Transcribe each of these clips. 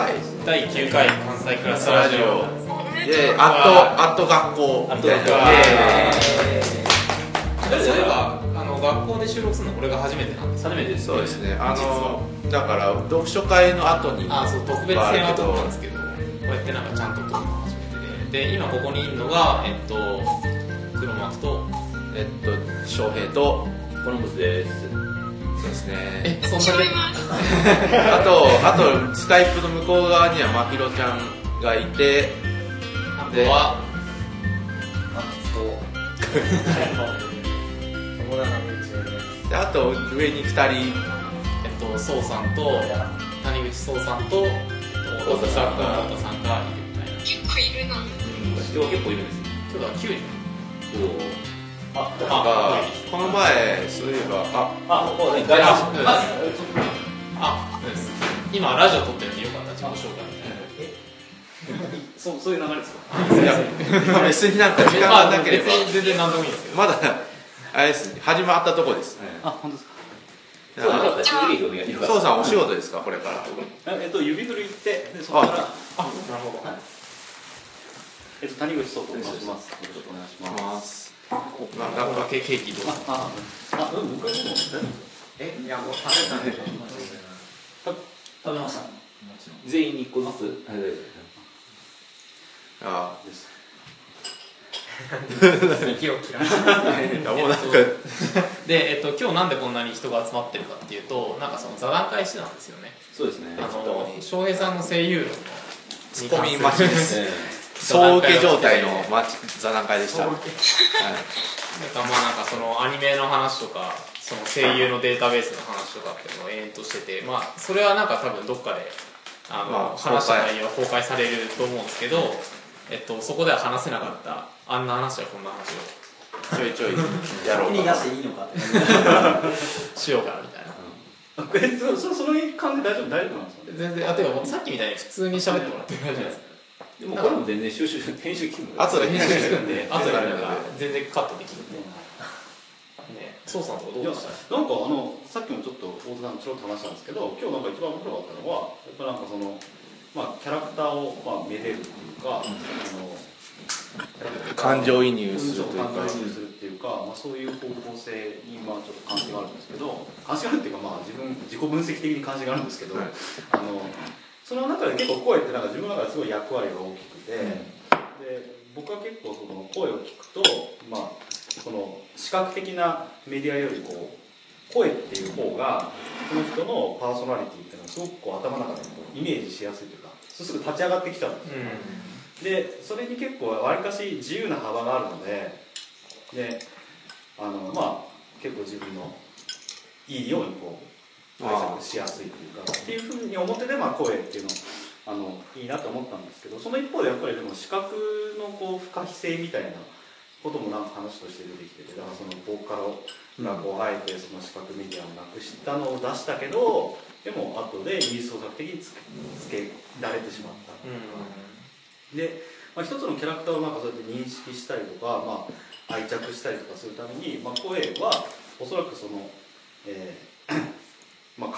回。第9回関西クラスラジオ。イェーイアットアット学校。みたいなそういえばあの学校で収録するのこれが初めてなんです。初めてそうですね。あのだから読書会の後にあそう特別編は撮ったんですけどこうやってなんかちゃんと撮るのが初めてで。で今ここにいるのがえっと黒幕とえっと翔平とコロンブスですそうですね。えそん。あとあとスカイプの向こう側にはまひろちゃんがいてあとあと上に2人えっと宋さんと谷口宋さんとえっと太田さんが。太田さんがいるみたいな。結構いるな。今日結構いるんですよ。今日は9人あなんあかこの前そういえばああこうねあ大丈ああ今ラジオ撮ってるんでよかったら自己紹介。みたいなそうそういう流れですかいやまあ別になんか時間まあがなければ別に全然何でもいいんですけどまだあれですね始まったとこですあ本当ですかそうさんお仕事ですかこれからえっと指振り行ってでそこからあなるほどえっと谷口壮と申しますよろしくお願いしますまあなんかケーキどうぞあああうん僕はでもえいやもう食べたんで食べました。全員に一個ずつはいあです。息を切らあい。やもうなんかで、えっと、今日なんでこんなに人が集まってるかっていうとなんかその座談会してたんですよね。そうですね。あの翔平さんの声優論のツッコミ待ちです。え総受け状態の座談会でした、はい、なんかまあなんかそのアニメの話とかその声優のデータベースの話とかっていうのを延々としててまあそれはなんか多分どっかであの、まあ話した内容は公開されると思うんですけど、えっと、そこでは話せなかった。あんな話はこんな話を。ちょいちょいやろうに出かしていいのか。しようかなみたいな。えそそその感じ大丈夫？大丈夫なんですか？全然。あてかさっきみたいに普通に喋ってもらってる感じです。かでもこれも全然収集編集機能後で編集聞くんで。後であなんか全然カットできるんで。ね。そうさんとかどいうやでしたなんかあのさっきもちょっと大津さんちょろっと話したんですけど今日なんか一番面白かったのはやっぱなんかそのまあキャラクターをまあめでるっていうか、あの感情移入するというか。感情移入するっていうか、まあ、そういう方向性にまあちょっと関心があるんですけど関心があるっていうかまあ自分自己分析的に関心があるんですけど、はい。あのその中で結構声ってなんか自分の中ですごい役割が大きくて、で僕は結構その声を聞くとまあその視覚的なメディアよりこう声っていう方がこの人のパーソナリティっていうのはすごくこう頭の中でこうイメージしやすいというかそうすぐ立ち上がってきちゃうんですよ、でそれに結構わりかし自由な幅があるのでであのまあ結構自分のいいようにこう解釈しやすいというかっていうふうに表でまあ声っていうのあのいいなと思ったんですけどその一方でやっぱりでも視覚のこう不可避性みたいなこともなんか話として出てきててだからそのボーカルがこうあえてその視覚メディアをなくしたのを出したけどでも後で二次創作的につけつけられてしまった。で、まあ、一つのキャラクターをなんかそうやって認識したりとか、まあ、愛着したりとかするために、まあ、声はおそらくその、えーまあ、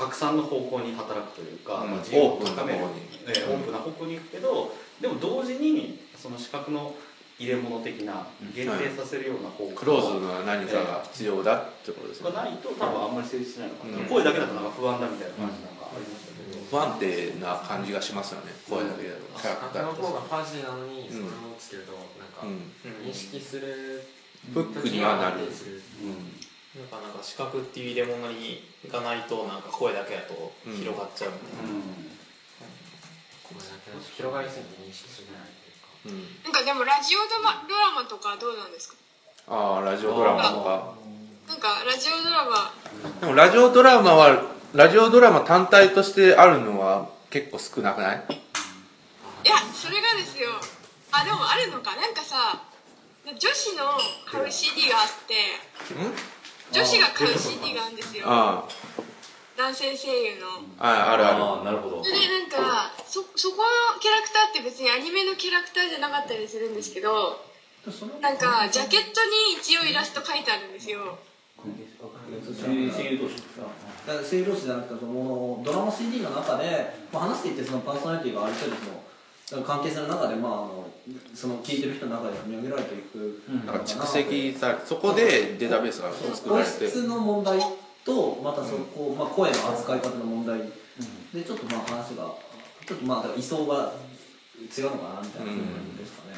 拡散の方向に働くというか、うん。まあ、自由をオープンな高める。オープンな方向に行くけどでも同時にその視覚の入れ物的な限定させるような方向クローズな何かが必要だってことですね。がないと多分あんまり成立しないのかな、うん。声だけだとなんか不安だみたいな感じなんかありましたけど、不安定な感じがしますよね。声だけだと。キャラクターの方がファジーなのにそれをつけるとなんかうん。認識するフックにはなる。時に安定するなんかなんか視覚っていう入れ物にがないとなんか声だけだと広がっちゃうみたいな、これだけ広がりすぎて認識するない。っていうかうんなんかでもラジオドラドラマとかどうなんですか？ああラジオドラマとか。なんかラジオドラマ。でもラジオドラマはラジオドラマ単体としてあるのは結構少なくない？いやそれがですよ。あでもあるのか。なんかさ女子の買う CD があって女子が買う CD があるんですよ。あ男性声優の。ああるある。ああなるほど。でなんかそそこのキャラクターって別にアニメのキャラクターじゃなかったりするんですけどなんかジャケットに一応イラスト描いてあるんですよ。声優同士だから声量詞じゃなくてそのドラマ CD の中で、まあ、話していってそのパーソナリティがある程度その関係性の中で、まあ、あのその聞いてる人の中で組み上げられていくなんか蓄積されそこでデータベースが作られて。声質の問題とまたそこ、まあ、声の扱い方の問題。でちょっとまあ話がちょっとまあだから位相が違うのかなみたいな感じですかね、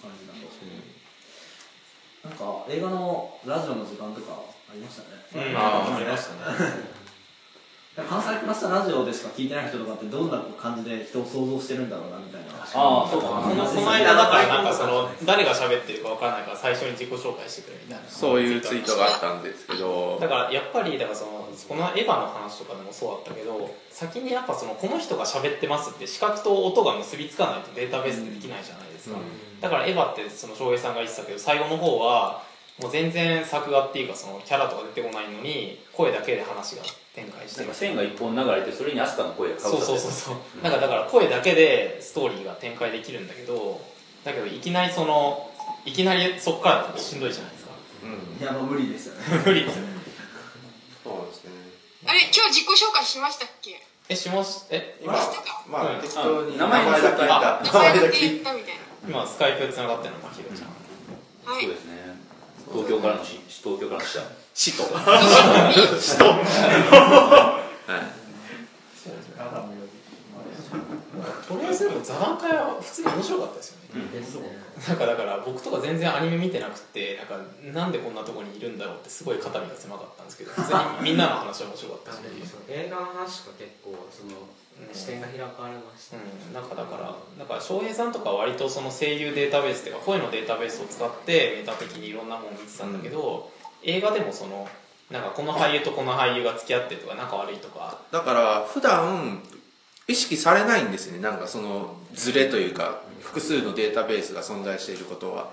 感じだと、なんか映画のラジオの時間とかありましたね、うん。あありましたね 関西クラスターラジオでしか？聞いてない人とかってどんな感じで人を想像してるんだろうなみたいな。ああそうか。このこの間だからなんかその誰が喋ってるかわからないから最初に自己紹介してくれみたいな。そういうツイートがあったんですけど。だからやっぱりだからそのこのエヴァの話とかでもそうだったけど先にやっぱそのこの人が喋ってますって視覚と音が結びつかないとデータベースってできないじゃないですか、だからエヴァってその翔平さんが言ってたけど最後の方はもう全然作画っていうかそのキャラとか出てこないのに声だけで話が展開して線が一本流れてそれにアスカの声がかぶそうさって。そうそうそうなんかだから声だけでストーリーが展開できるんだけどだけどいきなりそのいきなりそっからだとしんどいじゃないですか。うん。いやまあ無理ですよね。無理ですよそうですね。あれ今日自己紹介しましたっけ？えしもしえ？今。してたまあうん。適当にあ名前のだけ言った。名前だけ。言ったみたい今スカイプつながってるのまひろちゃん。なはい。そうですね東京からのし東京からの下死と。と。りあえずでも座談会は普通に面白かったですよね、ですねなんかだから僕とか全然アニメ見てなくてなんかなんでこんなとこにいるんだろうってすごい肩身が狭かったんですけど普通にみんなの話は面白かったし、映画の話が結構その視点が開かれました、うん、なんかだからなんか翔平さんとかは割とその声優データベースっていうか声のデータベースを使ってメタ的にいろんなものを見てたんだけど、映画でもそのなんかこの俳優とこの俳優が付き合ってとか仲悪いとか。だから普段意識されないんですね。なんかそのズレというか複数のデータベースが存在していることは。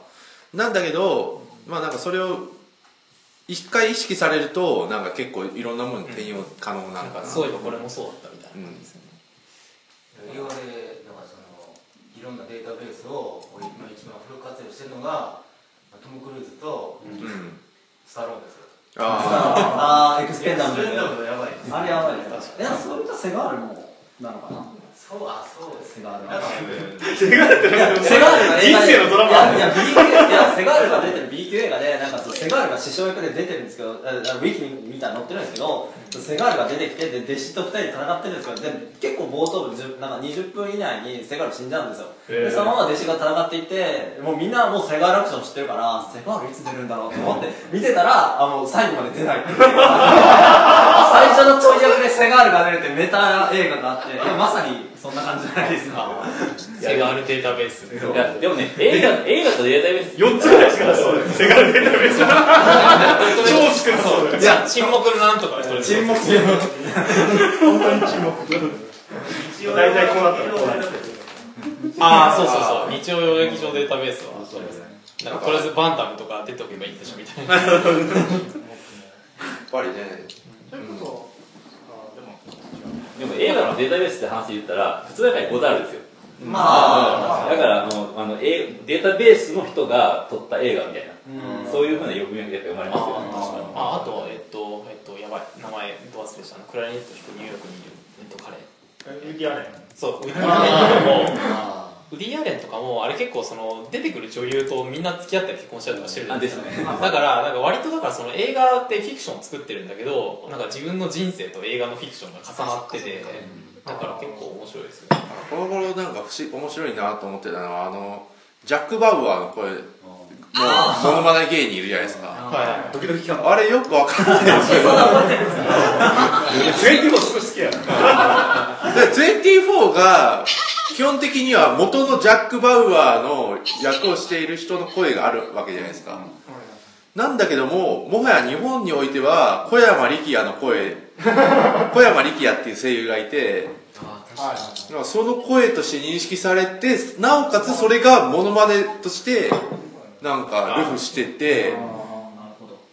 なんだけどまあなんかそれを一回意識されるとなんか結構いろんなものに転用可能なのかな、そういえばこれもそうだったみたいな感じですよ。ね、映画でなんかそのいろんなデータベースを今一番フル活用してるのがトム・クルーズとうん。スタローンですよ。あああエクスペンダブルエクスペンダブルやばいあれやばいね。確かにえそれとセガールもなのかな？そうあそうですセガールセガールが映画で人生のドラマいやいや B 級いやセガールが出てる。B 級映画でなんかそのセガールが師匠役で出てるんですけどああウィキ見たら載ってるんですけどセガールが出てきてで弟子と二人で戦ってるんですけどで結構冒頭部10なんか20分以内にセガール死んじゃうんですよ。でそのまま弟子が戦っていってもうみんなもうセガールアクション知ってるからセガールいつ出るんだろうと思って見てたらあもう最後まで出ない。っていう最初のちょい役でセガールが出るってメタ映画があってまさにそんな感じじゃないですか。セガールデータベース。いやでもね映画 映画とデータベース。4つぐらいしかそうセガルデータベース。超少なそう。いや沈黙のなんとかそれ沈黙本当に沈黙大体こうなったらこう。なるああそうそうそう。日曜劇場データベースはなんかとりあえずバンタムとか出ておけばいいんでしょみたいなやっぱりねでも映画のデータベースって話で言ったら普通だから5ダールですよ。まあだからあのあのえデータベースの人が撮った映画みたいな。そういうふうな読み分けが生まれますよ。ああとえっとえっとやばい名前ど忘れしたなクラリネット弾くニューヨークにいるえっと彼。ウディアレン。そう。ウディアレンとかもウディアレンとかもあれ結構その出てくる女優とみんな付き合ったり結婚したりとかしてるじゃあないですか。ですね。だからなんか割とだからその映画ってフィクションを作ってるんだけどなんか自分の人生と映画のフィクションが重なっててだから結構面白いですよね。この頃なんか不思面白いなと思ってたのはあのジャック・バウアーの声もうモノマネ芸人いるじゃないですか。はドキドキ感あれよくわかんないですけど全員もすごい好きやで24が基本的には元のジャック・バウアーの役をしている人の声があるわけじゃないですか。なんだけどももはや日本においては小山力也の声。小山力也っていう声優がいて。その声として認識されてなおかつそれがモノマネとしてなんかルフしてて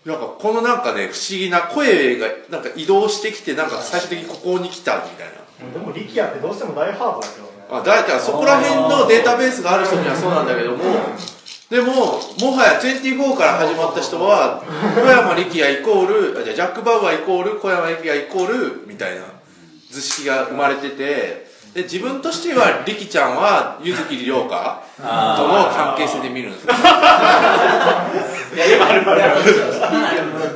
なんかこのなんかね不思議な声がなんか移動してきてなんか最終的にここに来たみたいな。でも力也ってどうしても大ハードだけどね。あだからそこら辺のデータベースがある人にはそうなんだけどもでももはや24から始まった人は小山力也イコールあじゃあジャック・バウアーイコール小山力也イコールみたいな図式が生まれててで自分としては力ちゃんは柚木涼香との関係性で見るんですよ いや、今あるから。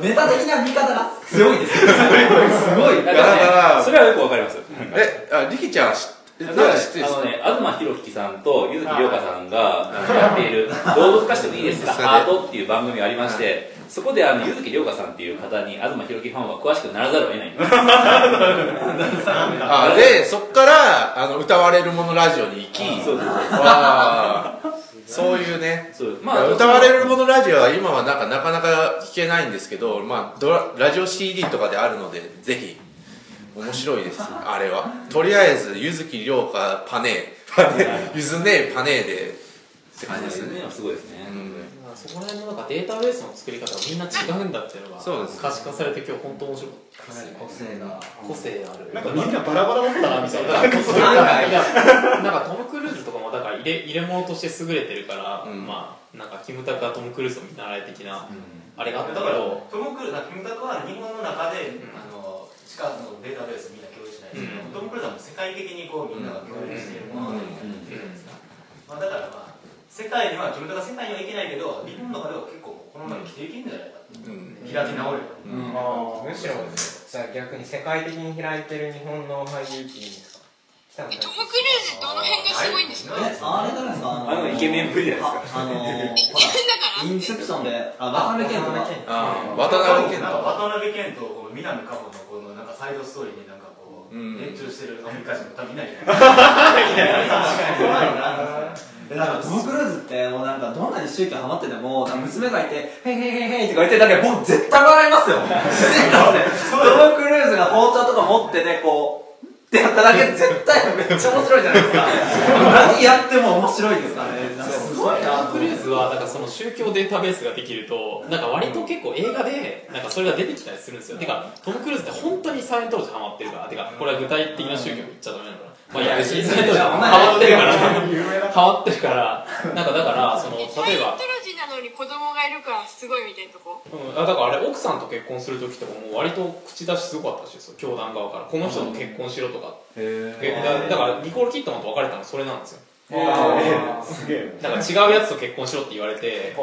メタ的な見方が強いですよ。すごい。だからそれはよくわかりますえあ力ちゃんは知ってあのね、東博樹さんと柚木涼香さんがやっている「動物化してもいいですかハート」っていう番組がありましてそこであの柚木涼香さんっていう方に東博樹ファンは詳しくならざるを得ない。んですあでそっからあの歌われるものラジオに行きそういうね。まあ、歌われるものラジオは今はなんかなかなか聞けないんですけど、まあ、ドララジオ CD とかであるのでぜひ面白いです あれは。とりあえず柚木涼香パネー。パネーゆずねパネー。でって感じですね、すごいですね、まあそこら辺のなんかデータベースの作り方がみんな違うんだっていうのがそうです可視化されて今日本当面白かった。かなり個性が。個性ある。なんかみんなバラバラだったなみたいな。なんかいやなんかトム・クルーズとかもだから入れ入れ物として優れてるから、うん。まあなんかキムタクはトム・クルーズを見習い的な、あれがあっただからけどトム・クルーズキムタクは日本の中で、ん。あの地下のデータベースみんな共有しないですけど、うん。トム・クルーズはもう世界的にこうみんなが共有しているもので、まあ、だからまあ世界にはキムタクは世界には行けないけど日本の中では結構この中に生きていけるんじゃないかってう。ん。開き直れば、あーむしろじゃあ逆に世界的に開いてる日本の俳優っていうんですか？トム・クルーズどの辺がすごいんですか？え、あれじゃないですかあのイケメンっぷりじゃないですか？あインセプションで、あ、渡辺謙と渡辺謙と。渡辺謙とこの南加穂のこのなんかサイドストーリーになんかこう、うん。熱中してるアメリカ人の多分いな。いじゃないですか。でなんかトム・クルーズってもうなんかどんなに宗教ハマっててもなんか娘がいて「へいへいへいへい」とか言ってだけど僕絶対笑いますよ。トム・クルーズが包丁とか持ってねこうってやっただけで絶対めっちゃ面白いじゃないですか。何やっても面白いですからね。なんかすごいなトム・クルーズはだからその宗教データベースができるとなんか割と結構映画でなんかそれが出てきたりするんですよ。てかトム・クルーズって本当にサイエントロジーハマってるからてかこれは具体的な宗教言っちゃダメなのかなまあいや別にサイエントロジーハマってるから。ハマってるから。なんかだから その例えば。トロジーなのに子供がいるからすごいみたいなとこ？うん、あだからあれ奥さんと結婚する時とかも割と口出しすごかったらしいですよ教団側から。この人と結婚しろとか、えだだからニコール・キットマンと別れたのそれなんですよすげえ。だから違うやつと結婚しろって言われて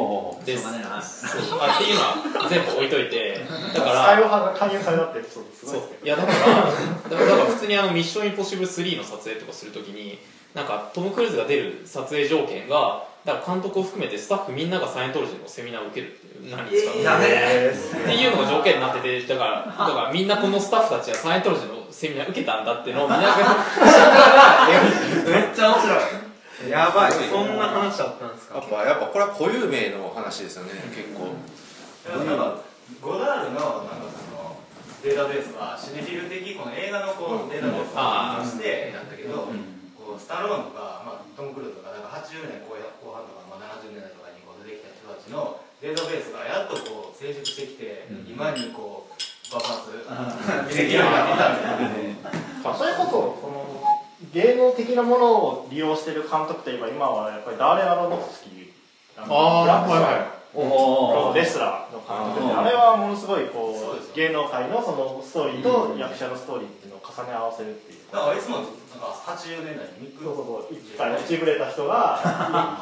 でそうあっていうのは全部置いといて だからスカイオハが勧誘されたってそいうですいやだからだからだから普通にあの「ミッションインポッシブル3」の撮影とかするときになんかトム・クルーズが出る撮影条件がだから監督を含めてスタッフみんながサイエントロジーのセミナーを受けるっていう何ですか、えっていうのが条件になっててだからだからみんなこのスタッフたちはサイエントロジーのセミナー受けたんだっていうのをみんなが めっちゃ面白いやばい。そんな話だったんですか？やっぱやっぱこれは固有名の話ですよね結構。なんかゴダールのなんかそのデータベースはシネフィル的この映画のこうデータベースとしてなんだけど、こうスタローンとか、まあ、トム・クルーズとかなんか80年後後半とか、まあ、70年代とかにこう出てきた人たちのデータベースがやっとこう成熟してきて、今にこう爆発できるよう になってたんですよね。それこそその芸能的なものを利用してる監督といえば今はやっぱりダーレン・アロノフスキーあのブラックスターおー。レスラーの監督であれはものすごいこそうですう芸能界のそのストーリーと役者のストーリーっていうのを重ね合わせるっていう。だからいつもなんか80年代にミックそうそうそう一回落ちぶれた人が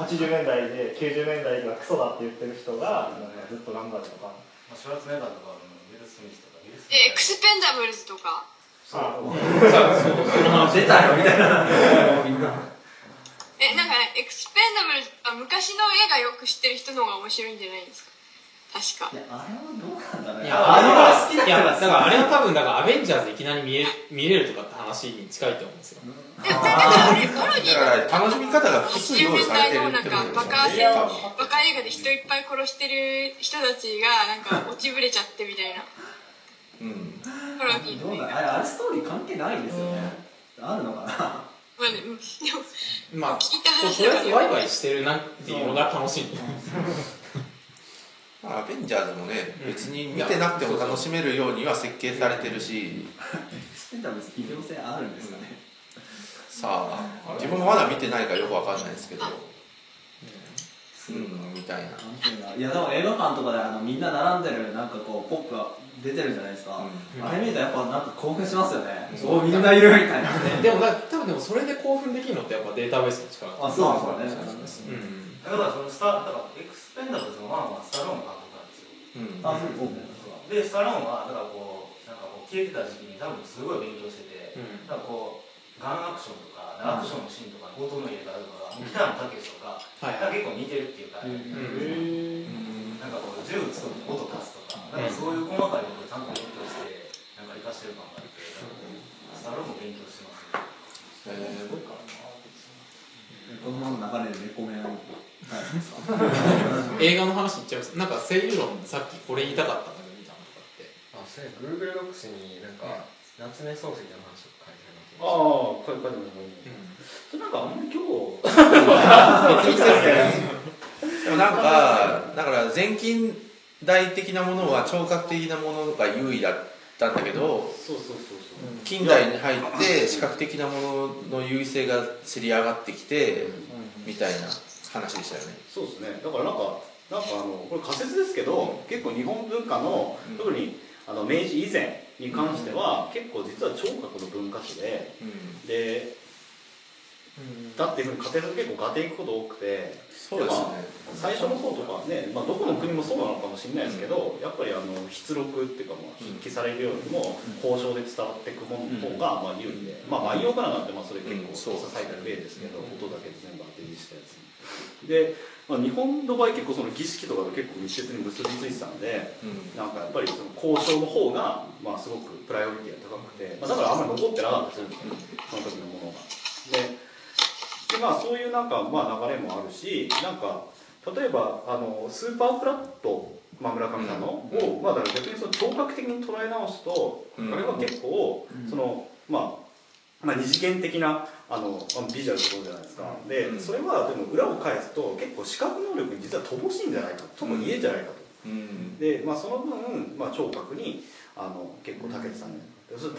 80年代で90年代がクソだって言ってる人がずっと頑張るとか。まあ、シュワルツェネッガーとかウィル・スミスとかウィル・スミえエクスペンダブルズとか出たよみたいなえなんかねエクスペンダブルあ昔の映画よく知ってる人の方が面白いんじゃないですか確かいやあれはどう。なんだろう。ねいやあれが好きだからだからあれは多分だからアベンジャーズいきなり見れ見れるとかって話に近いと思う。んですよだからあれパロディだから楽しみ方が複数用意80年されてる代のなんかってことバカですよバカ映画で人いっぱい殺してる人たちがなんか落ちぶれちゃってみたいなうん。どうだあれあれストーリー関係ないですよね。あるのかな。まあねうんでもまあ聞いたと話だから。とりあえずワイワイしてるなっていうのが楽しい。まあアベンジャーズもね別に見てなくても楽しめるようには設計されてるし。スペンダムス必要性あるんですかね。さあ自分もまだ見てないからよくわかんないですけど。すうんみたいな。なんていうのいやでも映画館とかであのみんな並んでるなんかこうポップが出てるじゃないですか、うん。あれ見るとやっぱなんか興奮しますよね、おみんないるみたいなね。でもな多分でもそれで興奮できるのってやっぱデータベースの力あそうなんですよね。うんだからそのスタだからエクスペンダブルズのワンはスタローン監督なんですよ。うん。あそうそうでスタローンはだからこうなんかこう消えてた時期に多分すごい勉強してて、うん。だからこうガンアクションとかアクションのシーンとか強盗の入れ方とかもう北野武とか、はいなんか結構似てるっていうか、うん。なんかこう銃撃つと音出すとか、なんかそういう細かいことをちゃんと勉強してなんか活かしてる感があって、スタローンも勉強してますね。えーこのまま流れでレコメン映画の話いっちゃいます。なんか声優論さっきこれ言いたかったんだけどみたいなとかって。あそれ Google ドックスになんか夏目漱石の話あああ書いてある。のそれなんかあんまり今日 でもなんかだから全近代的なものは聴覚的なものが優位だったんだけどそうそうそうそう近代に入って視覚的なものの優位性がせり上がってきてみたいな話でしたよね。そうですね。だからなんかなんかあのこれ仮説ですけど結構日本文化のうん。特にあの明治以前に関しては結構実は聴覚の文化史ででだっていうふうに家庭で結構合点いくこと多くてそうですね。最初の方とかはね、まあ、どこの国もそうなのかもしれないですけど、やっぱりあの筆録っていうかまあ筆記されるよりも交渉で伝わっていくものの方がまあ有利で、まあ万葉からなんてまあそれ結構うん。そう書いてある例ですけど、音だけで全部当て字したやつ。で、まあ、日本の場合結構その儀式とかが結構密接に結びついてたんでうん。なんかやっぱりその交渉の方がまあすごくプライオリティが高くて、まあ、だからあんまり残ってなかったですよその時のものが。ででまあそういうなんかまあ流れもあるしなんか例えばあのスーパーフラット、まあ、村上さんの、を、まあ、だから逆にその聴覚的に捉え直すと、うん。あれは結構、そのまあまあ、二次元的なあのまあビジュアルってことじゃないですか、でうん。それはでも裏を返すと結構視覚能力に実は乏しいんじゃないかと。も言えんじゃないかと、うん。で、まあ、その分、まあ、聴覚にあの結構長けてたんじゃない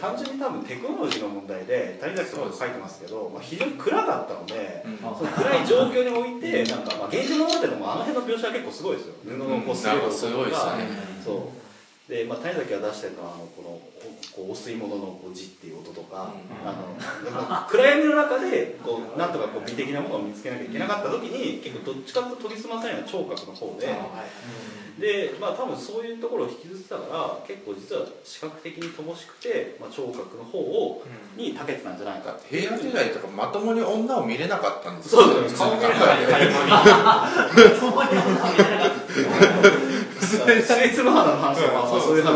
か単純に多分テクノロジーの問題で谷崎さんも書いてますけど、まあ、非常に暗かったので、うん。その暗い状況においてなんか、まあ、現実物語もあの辺の描写は結構すごいですよ。布のこうすごいですね。そうで、まあ、谷崎が出してるのはあのこのこうお吸い物のこう字っていう音とか、あのでも暗闇の中でこうなんとかこう美的なものを見つけなきゃいけなかった時に結構どっちかというと研ぎ澄まされるのは聴覚の方で。でまあ多分そういうところを引きずってたから結構実は視覚的に乏しくて、まあ、聴覚の方をに長けてたんじゃないかって。平安時代とかまともに女を見れなかったんですそうです顔見れない熾烈の花の話とか、まあ、そういう話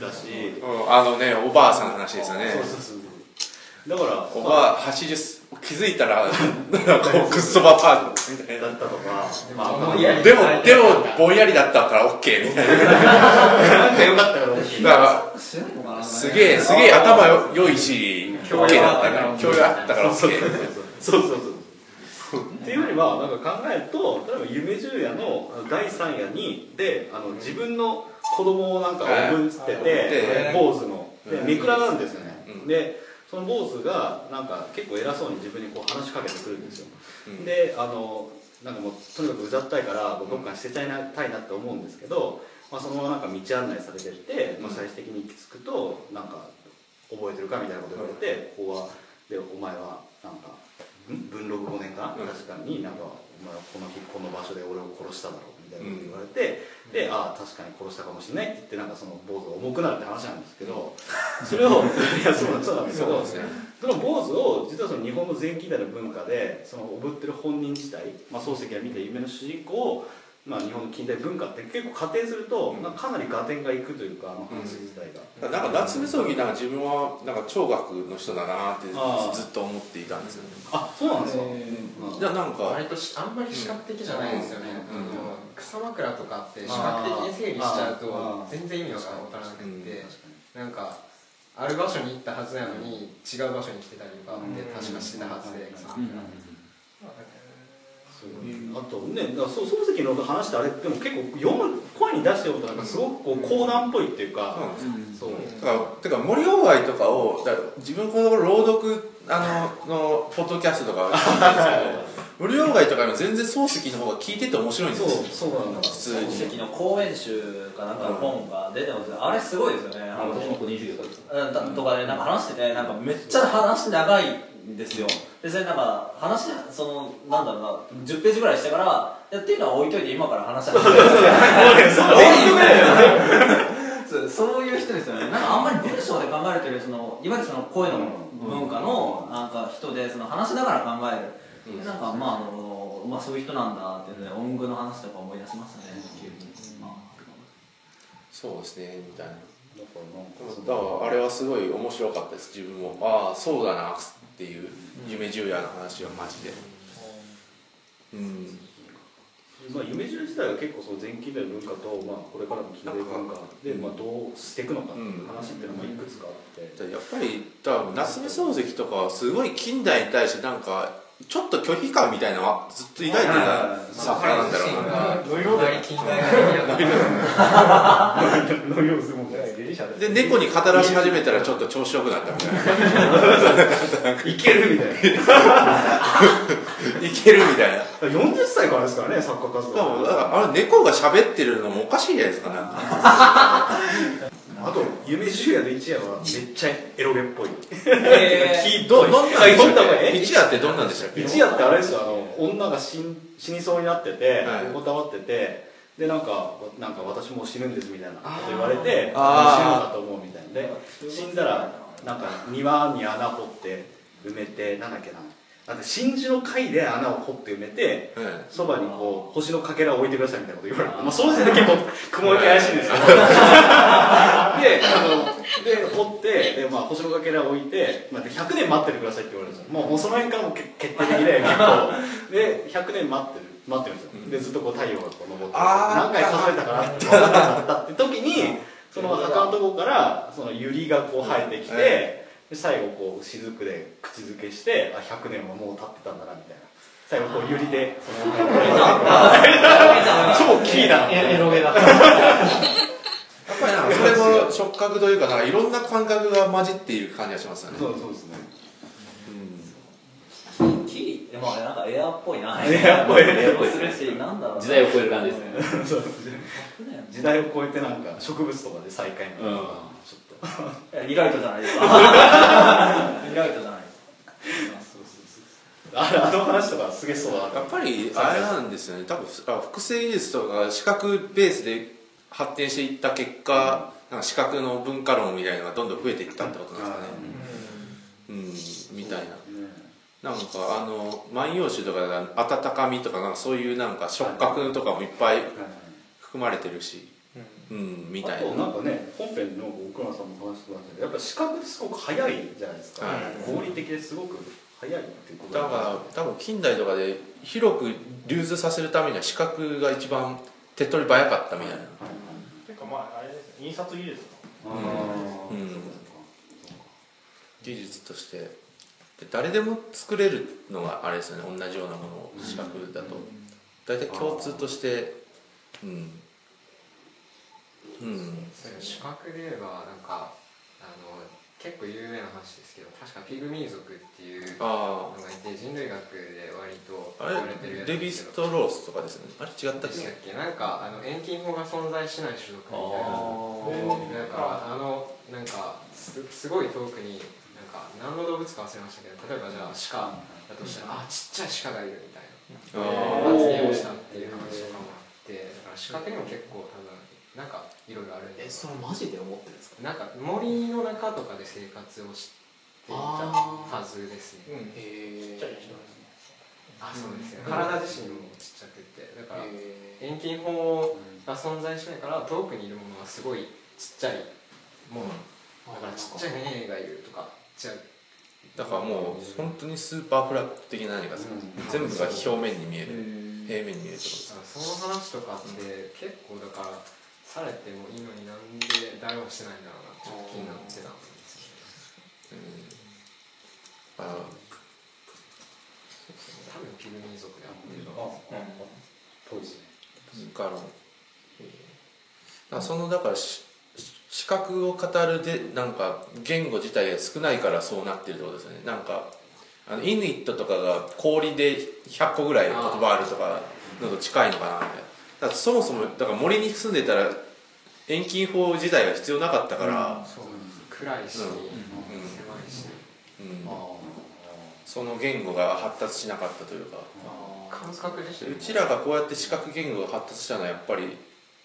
だし。うんあのねおばあさんの話ですよね。そうそうそう。だからおばあ80気づいたらこうクッソババアみたいな。だったとか、まあ、でもでもぼんやりだったから OK みたいな。なんかよかっただからすげえすげえ頭よ良いし OK だったから教養あったからそう OK そうそうそうっていうよりはなんか考えると例えば夢十夜の第3夜にであの自分の子供をなんかおぶってて、はい。坊主の。でうん。見比なんですよね、うん。でその坊主がなんか結構偉そうに自分にこう話しかけてくるんですよ、うん。であのなんかもうとにかくうざったいからこうどっかに捨てちゃいたいなって思うんですけど、まあ、そのままなんか道案内されてって、まあ、最終的に行き着くとなんか覚えてるかみたいなこと言われて、ここはでお前はなんかん文禄5年か、うん。確かになんかお前はこの日この場所で俺を殺しただろうみたいなこと言われて、でああ確かに殺したかもしれないって言ってなんかその坊主が重くなるって話なんですけどそれをいやそうなんですけどそねその坊主を実はその日本の前近代の文化でそのおぶってる本人自体、まあ、漱石が見た夢の主人公を、まあ、日本の近代文化って結構仮定すると、なん。かかなり合点がいくというかあの話自体が。なんか夏目漱石なんか自分はなんか聴覚の人だなってずっと思っていたんですよね。あそうなんですか、じゃあなんか割としあんまり視覚的じゃないですよね、草枕とかって視覚的に整理しちゃうあとー全然意味が分からなくて、うん。なんかある場所に行ったはずなのに違う場所に来てたりとかって確かしてたはずで草枕あとねだからそう漱石の話ってあれでも結構読む声に出して読むとなんかすごくこう講談っぽいっていうか、そうだからてか森鴎外とかをだ自分この頃朗読あののポッドキャストとかを聞いてたんですけど無料街とかよ全然漱石の方が聞いてて面白いんですよ。そうなんだ普通に。漱石の講演集かなんかの本が出てますよ。あれすごいですよね。あの私もこう20秒うんだとかでなんか話しててなんかめっちゃ話長いんですよ。でそれなんか話そのなんだろうな10ページぐらいしてからいやっていうのは置いといて今から話したんですよそうそういう人ですよね。なんかあんまり文章で考えるというよりそのいわゆるその声の文化のなんか人でその話しながら考える、でなんかまああの、まあ、そういう人なんだっていうので音具の話とか思い出しましたね。急に、まあそうですねみたいな。だからあれはすごい面白かったです自分も。ああそうだなっていう夢十夜の話はマジで。うん。まあ、夢十自体は結構その前近代の文化と、まあ、これからの近代文化で、まあ、どうしていくのかっていう話っていうのもいくつかあって、やっぱり多分夏目漱石とかはすごい近代に対してなんかちょっと拒否感みたいなのはずっと抱いてた作家なんだろうな。で猫に語らし始めたらちょっと調子よくなったみたい。ないけるみたい。ないけるみたい。な40歳からですからね作家活動だからあれ猫が喋ってるのもおかしい。じゃない。ですかなんかあと夢十夜と一夜はめっちゃエロゲっぽい。えひ どいどんな一夜ってどんなんでしたっけ？一夜ってあれですよあの女が死ん死にそうになっててはい。横たわっててでなんかなんか私もう死ぬんですみたいなこと言われて死ぬかと思うみたいな。で死んだらなんか庭に穴掘って埋めてなんだっけななんか真珠の貝で穴を掘って埋めてうんそばにこう星のかけらを置いてくださいみたいなこと言われて、まあ、その時点で結構雲行き怪しいんですよ。であので掘ってで、まあ、星のかけらを置いて、まあ、で100年待っててくださいって言われるんですよ。もうもうその辺からも決定的で 結構。で100年待ってる待ってるんですよ。でずっとこう太陽がこう昇って何回数えたかな って分かったって時にその墓のところからそのユリがこう生えてきて、で最後こう雫で口づけしてあ100年はもう経ってたんだなみたいな。最後こうユリでその超キーだな。エロゲだ。ったやっぱりなんかそれも触覚というかなんかいろんな感覚が混じっている感じがしますよね。そうそうですね。うん。キリってまあなんかエアーっぽいな。エアーっぽい。エアーっぽいするしなんだろう。な時代を超える感じですね。そう時代を超えてなんか植物とかで再会みたいな、うん。ちょっとリライトじゃないです。かリライトじゃないです。あれあの話とかすげえそうだな。やっぱりあれなんですよね。多分あ複製技術とか視覚ベースで発展していった結果なんか視覚の文化論みたいなのがどんどん増えていったってことなんですかね。うん。みたいな。なんかあの「万葉集」とかで「温かみ」とかなんかそういうなんか触覚とかもいっぱい。含まれてるしうんみあたいな。となんかね本編の奥村さんも話してましたけどやっぱ視覚ってすごく速いじゃないですか、はい。合理的ですごく速いっていうことだから多分近代とかで広く流通させるためには視覚が一番手っ取り早かったみたいな。ていうかまああれですね印刷技術のうん。技術として。で誰でも作れるのがあれですよね。同じようなものを視覚だと。大体共通としてうんうん。視覚で言えばなんかあの結構有名な話ですけど確かピグミー族っていうのあがいて人類学で割と言われてるやつれレビストロースとかですね。あれ違ったっでしたっけ？けなんかあの遠近法が存在しない種族みたいな。だからあのなんかすすごい遠くになんか何の動物か忘れましたけど例えばじゃあ鹿だとしたら、あちっちゃい鹿がいるみたいな。あ発言をしたっていう話とかもあってだから視覚にも結構多分なんかいろいろあるんでえそれマジで思ってるんですか？なんか森の中とかで生活をしていたはずですね。うん。へえちっちゃい人ですねあそうですね。体自身もちっちゃくて。だからへ遠近法が存在しないから遠くにいるものはすごいちっちゃいもの。だからちっちゃいねがいるとかちっちゃいだからもう本当にスーパーフラッグ的な何かさ全部が表面に見える。平面に見えるとだからその話とかって結構だからされてもいいのになんで誰もしてないんだろうなって気になってたんですよねあ多分ピグミー族であってるあぽいですね文化論だからそのだからし視覚を語るでなんか言語自体が少ないからそうなってるってことですよね。なんかあのイヌイットとかが氷で100個ぐらい言葉あるとかのと近いのかなみたいな。だそもそもだから森に住んでたら遠近法自体が必要なかったから、そう暗いし、うん。狭いしうんその言語が発達しなかったというか。感覚自身うちらがこうやって視覚言語が発達したのはやっぱり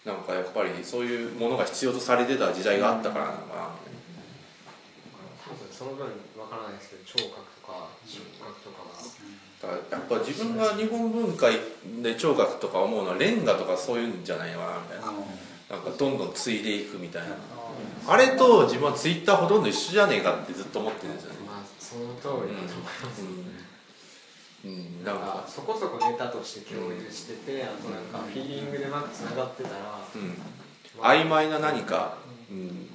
なんかやっぱりそういうものが必要とされてた時代があったからなのかな。多分その分わからないですけど聴覚とか触覚とかがやっぱ自分が日本文化で聴覚とか思うのはレンガとかそういうんじゃないのかなみたいな。なんかどんどん継いでいくみたいな。あれと自分はツイッターほとんど一緒じゃねえかってずっと思ってるんですよね。まあその通りだと思います、うん、うん、なんか。そこそこネタとして共有してて、あとなんかフィーリングでうまくつながってたら、うん。曖昧な何か、うん、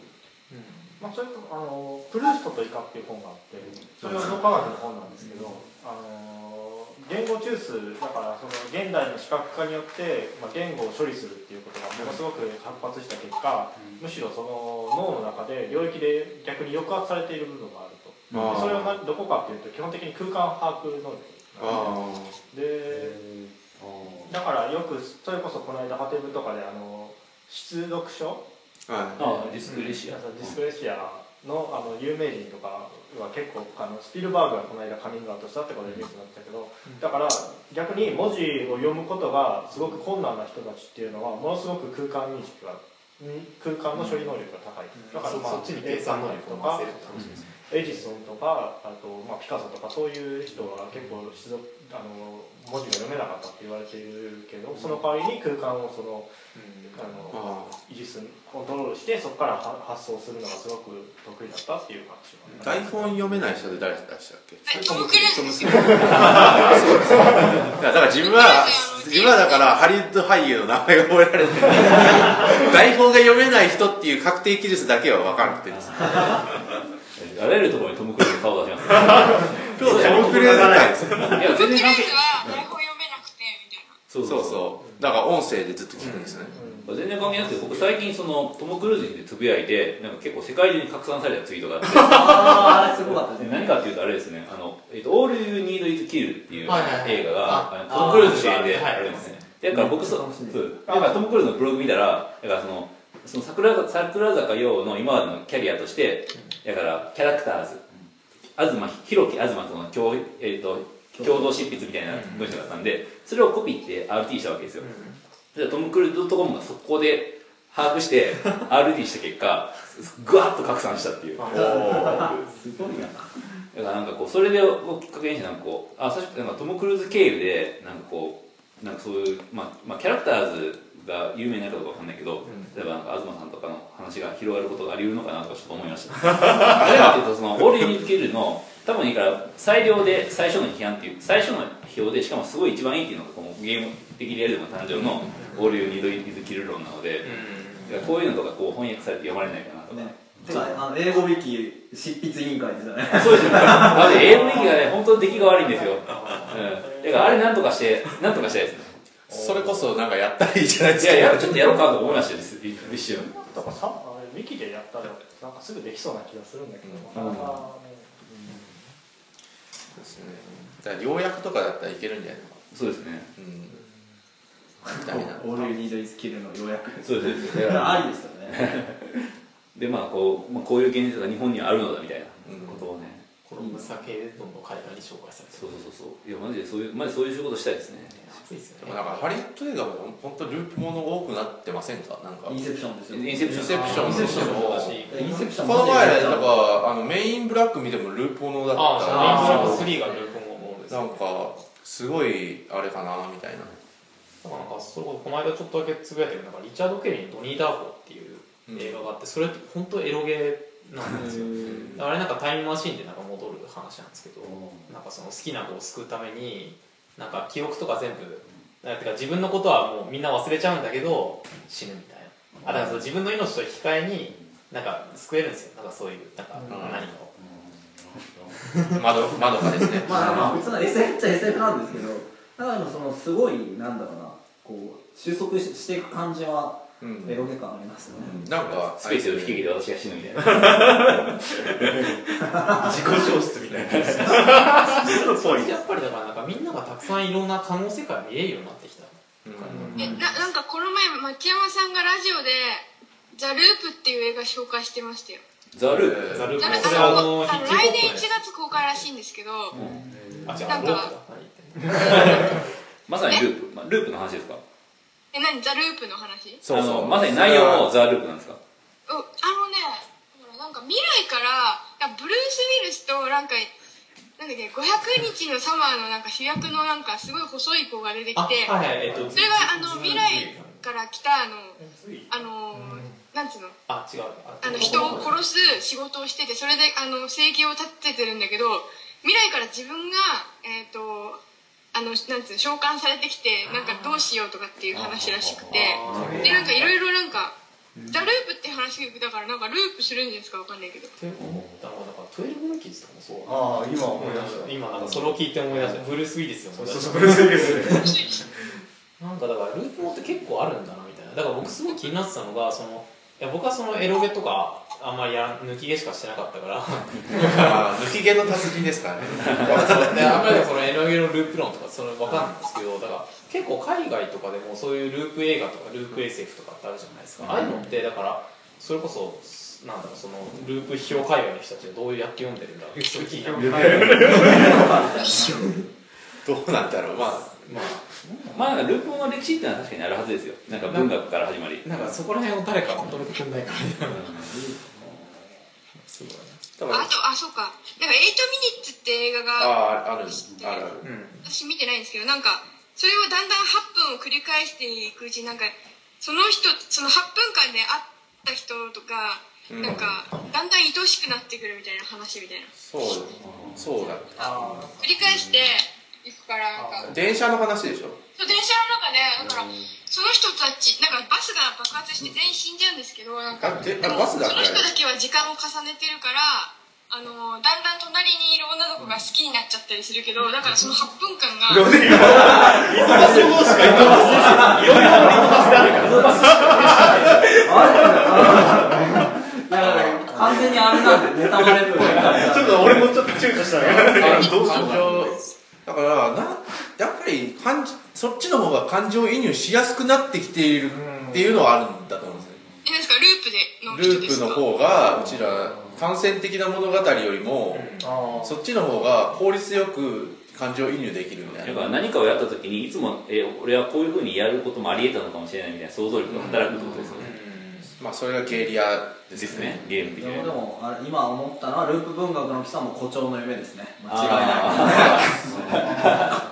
まあ、それとあのプルーストとイカっていう本があってそれは脳科学の本なんですけど、あの言語中枢だからその現代の視覚化によって、まあ、言語を処理するっていうことがものすごく発発した結果、むしろその脳の中で領域で逆に抑圧されている部分があると。であーそれはなどこかっていうと基本的に空間把握能力あでだからよくそれこそこの間ハテブとかであの出読書？ああディスクレシア。ディスクレシアのあの有名人とかは結構あのスピルバーグがこの間カミングアウトしたってことでニュースになってたけどだから逆に文字を読むことがすごく困難な人たちっていうのはものすごく空間認識がに空間の処理能力が高い。だからまあそっちに計算能力を回せるって話ですエジソンとかあと、まあ、ピカソとかそういう人は結構あの文字が読めなかったって言われているけどその代わりに空間をそのあの維持するコントロールしてそこからは発想するのがすごく得意だったっていう話が台本読めない人で誰でしたっけ？トム・クルーズですよ。だから自分は自分はだからハリウッド俳優の名前が覚えられてる。台本が読めない人っていう確定記述だけは分からなくて。ですねあらゆるところにトム・クルーズの顔出します今日トム・クルーズ会ですいや全然関係は台本読めなくてみたいなそうそうそう。だから音声でずっと聞くんですね、全然関係なくて僕最近そのトム・クルーズにつぶやいてなんか結構世界中に拡散されたツイートがあって。あーあれすごかったですね。何かっていうとあれですね「あのえっと All You Need Is Kill」っていうはいはいはい。映画がトム・クルーズ主演ではい。あるんですね。だから僕そう。だからトム・クルーズのブログ見たらだからそのその桜坂桜坂陽の今までのキャリアとしてだからキャラクターズ東弘樹東との共,、えー、と共同執筆みたいな文章があったんでそれをコピーって RT したわけですよ、でトム・クルーズ .com がそこで把握して RT した結果ぐわっと拡散したっていう。すごいな。だからなんかこうそれでをきっかけにしてなんかこうあ最初なんかトム・クルーズ経由でなんかこうなんかそういう、まあまあ、キャラクターズが有名なのかどうかわかんないけど、例えばなんか東さんとかの話が広がることがあり得るのかなとかちょっと思いましたなぜかというとその「オール・ユニール」の多分いいから最良で最初の批判っていう最初の批評でしかもすごい一番いいっていうのがこのゲーム的リアリズムの誕生の「オール・ユニーズ・キル」論なので、こういうのとかこう翻訳されて読まれないかなとか、ねあの英語ウィキ執筆委員会ですよねそうですよ。あれ、英語力がね、本当に出来が悪いんですよ。うん。だから、あれなんとかして、なんとかしたいですね。それこそなんかやったらいいじゃないですかいや、いや、ちょっとやろうかと思いましたよ、一瞬。とかさあれウィキでやったらなんかすぐできそうな気がするんだけど、なかなかね、ですねだから要約とかだったらいけるんじゃないのかそうですね。うんオールユニードイズキルの要約そうです。だから、ありですよねで、まあ、こう、まあ、こういう現実が日本にはあるのだみたいなことをね。コロンブス系でどんどん海外に紹介されてそうそうそうそう。いや、マジでそういう、マジでそういう仕事したいですね。熱いですよね。でもなんかハリウッド映画も本当ループもの多くなってませんか？なんか。インセプションですよ。インセプション。インセプションインセプションもインセプションこの前なんかあのメン・イン・ブラック見てもループものだあったメン・イン・ブラック3がループものですなんかすごいあれかなみたいな。だからなんかそれこそこの間ちょっとだけつぶやいたけどなんかリチャード・ケリーの「ドニー・ダーコ」っていう映画があってそれ本当エロゲーなんですよ。あれなんかタイムマシンでなんか戻る話なんですけどなんかその好きな子を救うためになんか記憶とか全部なんていうか自分のことはもうみんな忘れちゃうんだけど死ぬみたいな。あだからその自分の命と引き換えになんか救えるんですよ。なんかそういうなんか何かを窓窓かですね。まあまあ普通の SF っちゃ SF なんですけどだからそのすごいなんだろうなこう収束ししていく感じはうんエロゲ感ありますよね。なんかスペースを引き上げて私が死ぬみたいな。自己消失みたいな。そ れやっぱりだからなんかみんながたくさんいろんな可能世界を見れるようになってきた、えななんかこの前牧山さんがラジオで「ザ・ループ」っていう映画紹介してましたよ。ザループ？ザループ。来年1月公開らしいんですけど、うなんかロープだ何言って。んの まさにループ、まあ、ループの話ですか？え何？ザ・ループの話？あのまさに内容もザ・ループなんですか？うんあのねほらなんか未来からブルース・ウィルスとなんかなんだっけ500日のサマーのなんか主役のなんかすごい細い子が出てきあてはいはいえっとそれがあの未来から来たあのあのなんつうの？あ違う。あの人を殺す仕事をしててそれであの生計を立ててるんだけど未来から自分がえっ、とあのなんつうの召喚されてきてなんかどうしようとかっていう話らしくて。でなんかいろいろなんかザ・ループって話だからなんかループするんじゃないですかわかんないけど。だからだから12モンキーズとかもそうああ今思い出した。今なんかそれを聞いて思い出した。ブルース・ウィリスを思い出した。そうそうブルースウィリスなんかだからループもって結構あるんだなみたいな。だから僕すごい気になってたのがそのいや僕はそのエロゲとかあんまりや抜き毛しかしてなかったから。あー抜き毛の達人ですからね。であんまりそのエロゲのループ論とかそれ分かんないんですけどだから結構海外とかでもそういうループ映画とかループ SF とかってあるじゃないですか。ああいうのってだからそれこそなんだろうそのループ批評界隈の人たちはどうやって読んでるんだろう どうなんだろうまあまあまあなんかループの歴史ってのは確かにあるはずですよなんか文学から始まりなんかそこら辺を誰かまとめてくんないかみたいなあとあそうか。なんか「8ミニッツ」って映画があああるある。ある。うん。私見てないんですけどなんかそれをだんだん8分を繰り返していくうちになんかその人その8分間で会った人とか、うん。なんかだんだん愛しくなってくるみたいな話みたいな。そうそうだ繰り返していくからなんか。電車の話でしょ？そう電車の中でだからその人たちなんかバスが爆発して全員死んじゃうんですけどなんかあででもあバスだっその人けだけは時間を重ねてるからあのだんだん隣にいる女の子が好きになっちゃったりするけどだからその8分間がだから。完全にあれなんでネタバレっぽい。ちょっと俺もちょっと躊躇したねどうしようだからなぱり感じそっちの方が感情移入しやすくなってきているっていうのはあるんだと思うんですね。えですかループでの人ループの方がうちら感染的な物語よりもそっちの方が効率よく感情移入できるみたいな。だから何かをやった時にいつも、え俺はこういうふうにやることもあり得たのかもしれないみたいな想像力が働くってことですよね、まあそれがゲリラでですすねねゲーム的に。でもでもあれ今思ったのはループ文学の基礎も誇張の夢ですね。間違いない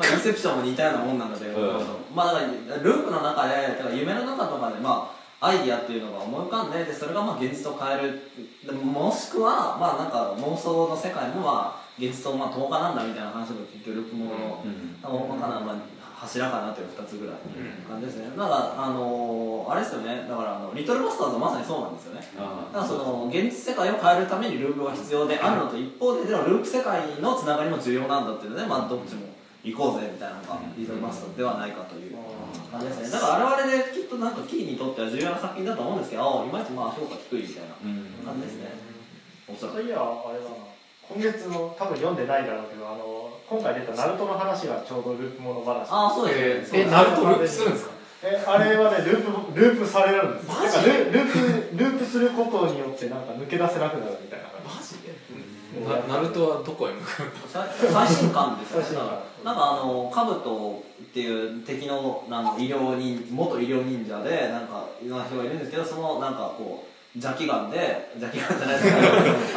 まあ、インセプションも似たようなもんなんだけど、うん。まあだからループの中でだから夢の中とかでまあアイディアっていうのが思い浮かんででそれがまあ現実を変える。でもしくはまあなんか妄想の世界もまあ現実とまあ10日なんだみたいな話が結局ループものの大まかな、まあ、柱かなという2つぐらい感じですね。だからあのあれですよね。だからあのリトルバスターズはまさにそうなんですよね。あだからその現実世界を変えるためにループが必要であるのと一方ででもループ世界のつながりも重要なんだっていうので、まあ、どっちも行こうぜみたいなのがリトルバスターズではないかという。感じですね。だから我々できっとなんかキーにとっては重要な作品だと思うんですけどいまいちまあ評価低いみたいな感じですね。おそらく。いやあれだな。今月の多分読んでないだろうけどあの今回出たナルトの話がちょうどループもの話ああそうですね。えナルトループするんですか？えあれはねループループされるんです。なんかルループループすることによってなんか抜け出せなくなるみたいなマジ？でなナルトはどこへ向かう最最新刊ですよね。なんかあのカブトっていう敵のなん医療忍元医療忍者でなんかいろんな人がいるんですけどそのなんかこう邪気眼で邪気眼じゃないですけど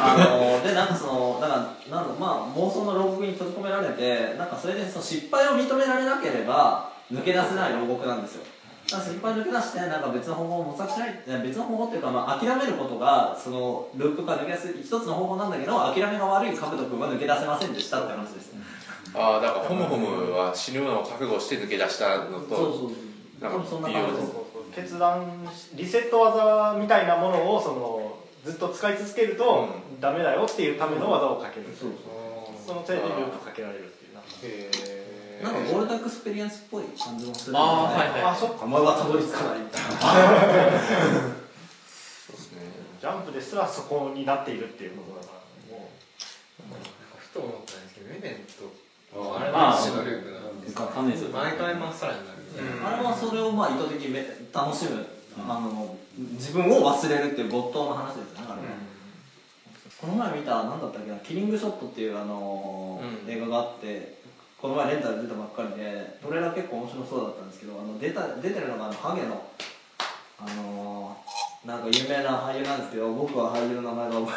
あのでなんかそのだからなんだまあ妄想の牢獄に閉じ込められてなんかそれでその失敗を認められなければ抜け出せない牢獄なんですよだから失敗抜け出してなんか別の方法を模索しない別の方法っていうか、まあ、諦めることがそのループから抜け出す一つの方法なんだけど諦めが悪いカブト君は抜け出せませんでしたって話ですああだからほむほむは死ぬのを覚悟して抜け出したのとそうそうなんかそんな決断しリセット技みたいなものをそのずっと使い続けるとダメだよっていうための技をかける、そうそのせいでループかけられるっていうなへなんかゴールドエクスペリエンスっぽい感じもする。のであーはいはい。あそっかお前はたどり着かないみたいな。そうですね。ジャンプですらそこになっているっていうことだからもなんかふと思ったんですけどメメントあれあは一種のループなんですか毎回まっさらになるみたいなあれはそれをまあ意図的にめ楽しむ、あの自分を忘れるっていう没頭の話ですよねあれは、この前見た何だったっけな「キリングショット」っていうあの、うん。映画があってこの前レンタル出たばっかりでトレーラー結構面白そうだったんですけどあの出た出てるのがあのハゲのあのなんか有名な俳優なんですけど僕は俳優の名前が覚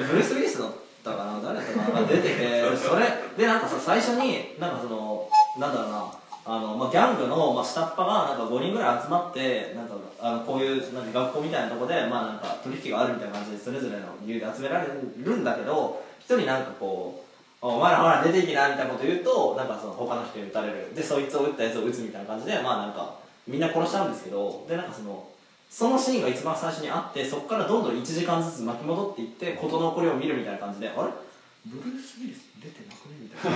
えるブルース・ウィリスだったかな？誰だったかな？出ててそれでなんかさ最初になんかそのなんだろうなあの、まあ、ギャングの、まあ、下っ端がなんか5人ぐらい集まってなんかあのこういうなんか学校みたいなとこで、まあ、なんか取引があるみたいな感じでそれぞれの理由で集められるんだけど一人なんかこうお前らほら出ていきなみたいなこと言うとなんかその他の人に撃たれる。でそいつを撃ったやつを撃つみたいな感じでまあなんかみんな殺しちゃうんですけどでなんかそのそのシーンが一番最初にあってそこからどんどん1時間ずつ巻き戻っていって事の起こりを見るみたいな感じであれ？ブルース・ウィリス出てなくね？みたい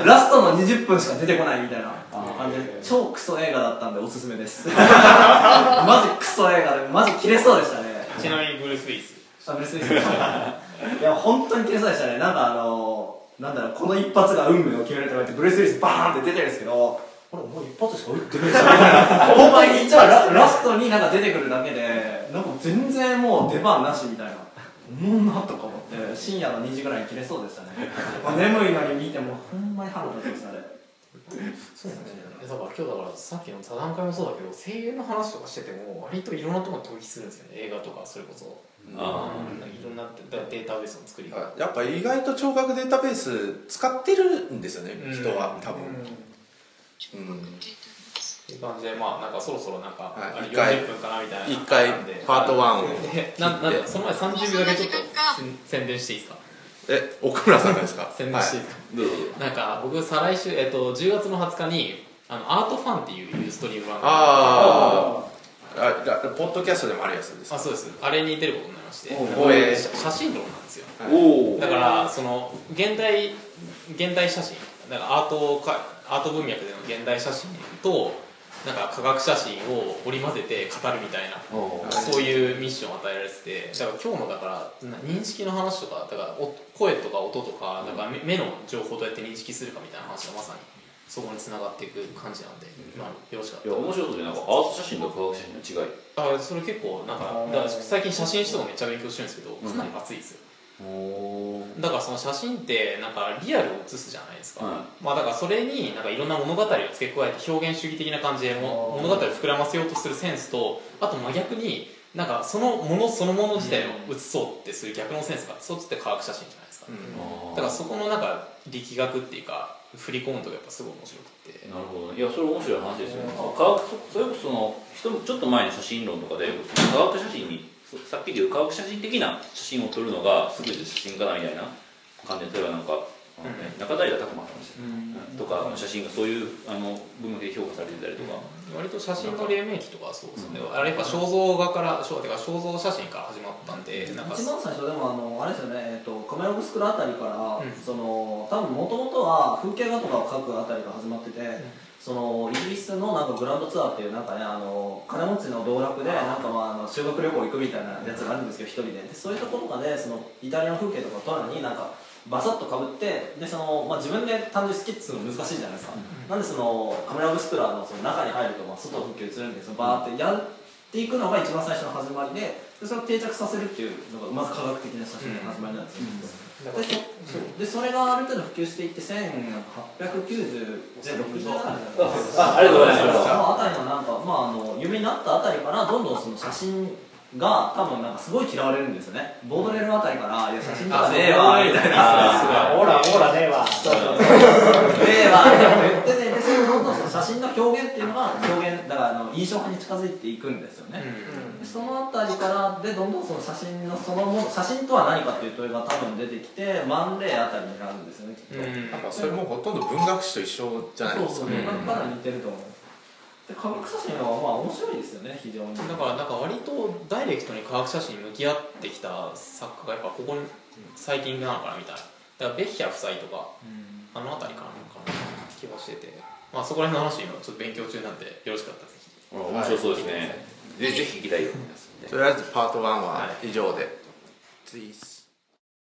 な。ラストの20分しか出てこないみたいな。感じで超クソ映画だったんでおすすめです。マジクソ映画でマジ切れそうでしたね。ちなみにブルース・ウィリス。あブルース・ウィリス。いや本当に切れそうでしたね。なんかあのなんだろうこの一発が運命を決めるとか言ってブルース・ウィリスバーンって出てるんですけど俺もう一発しか打ってないじゃん本番に一応ラ ラストになんか出てくるだけでなんか全然もう出番なしみたいな。もうなとか思って深夜の2時ぐらいに切れそうでしたね。眠いのに見てもほんまに腹立つですあれそうですね。だから今日だからさっきの座談会もそうだけど声優の話とかしてても割といろんなところに飛び火するんですよね。映画とかそれこそあうんいろんなデデータベースの作りがやっぱ意外と聴覚データベース使ってるんですよね、うん。人は多分、うん。っていう感じでまあなんかそろそろなんか、あれはい一回40分かなみたいな一回パート1を。でななんでその前30秒だけちょっと宣伝していいですか？え奥村さんがですか？宣伝していいですか、どうぞ。なんか僕再来週、えっと、10月の20日にあのアートファンっていうユーストリーム番組。ああポッドキャストでもあるやつですあそうです。あれに出ることにましておおえー写写真論なんですよ。おおだからその現代現代写真だからアートかアート文脈での現代写真となんか科学写真を織り交ぜて語るみたいなそういうミッションを与えられててだから今日のだからな認識の話とかだからお声とか音とかだから目目の情報をどうやって認識するかみたいな話がまさにそこに繋がっていく感じなんで、まあ、よろしかった。らいや面白そうでなんかアート写真と科学写真の違いあそれ結構なんかだから最近写真史とかめっちゃ勉強してるんですけどかなり熱いですよ、だからその写真ってなんかリアルを写すじゃないですか、うん。まあだからそれになんかいろんな物語を付け加えて表現主義的な感じでも物語を膨らませようとするセンスとあと真逆になんかそのものそのもの自体を写そうってする逆のセンスがそっちって科学写真じゃないですか、だからそこのなんか力学っていうか振り込むとやっぱすごい面白くて。なるほどね。いやそれ面白い話ですよ。ね科学それこそその人ちょっと前の写真論とかで科学写真にさっきで言う科学写真的な写真を撮るのが優れた写真家だみたいな感じで例えばなんか、あのね中平拓磨さんですよ、とかの写真がそういうあの文学で評価されてたりとか、割と写真の黎明期とかそうですね、あれやっぱ肖像画から肖てか肖像写真から始まったんでなんか。一番最初でもあのあれですよね、えっと、カメラオブスクラあたりから、うん。その多分もともとは風景画とかを描くあたりが始まってて、そのイギリスのなんかグランドツアーっていうなんかねあの金持ちの道楽でなんかまああの修学旅行行くみたいなやつがあるんですけど一人で。でそういうところとかでそのイタリアの風景とかを撮るのになんかバサッとかぶってでその、まあ、自分で単純にスケッチするの難しいじゃないですか、なんでそのカメラオブスクラのその中に入るとまあ外の風景映るんでそのバーってやっていくのが一番最初の始まりででそれを定着させるっていうのがまず科学的な写真の始まりなんですよ、だからでそでそれがある程度普及していって1890で60年代あありがとうございます。あたりのなんか、まあ、あの有名になったあたりからどんどんその写真が多分なんかすごい嫌われるんですよね。ボードレールあたりから「いや写真とかねえわ」みたいな。オーラオーラねえわ。そうそうそう「ねえわ」みたいなこと言っててでそれどんどんその写真の表現っていうのが表現だからあの印象派に近づいていくんですよね、でそのあたりからでどんどんその写真のそのもの写真とは何かっていう問いが多分出てきてマンレイあたりになるんですよねきっと、うん。なんかそれもほとんど文学史と一緒じゃないですか。そうそう、なん。かから似てると思う。で、科学写真はまあ面白いですよね、非常に。だからなんか割とダイレクトに科学写真に向き合ってきた作家がやっぱここに最近なのかなみたいな。だからベッヒャ夫妻とか、あの辺りからなのかなしてて、まあ、そこら辺の話今ちょっと勉強中なんでよろしかったらぜひ。面白そうですね、ぜぜひ聞きたいよとりあえずパート1は以上で、Please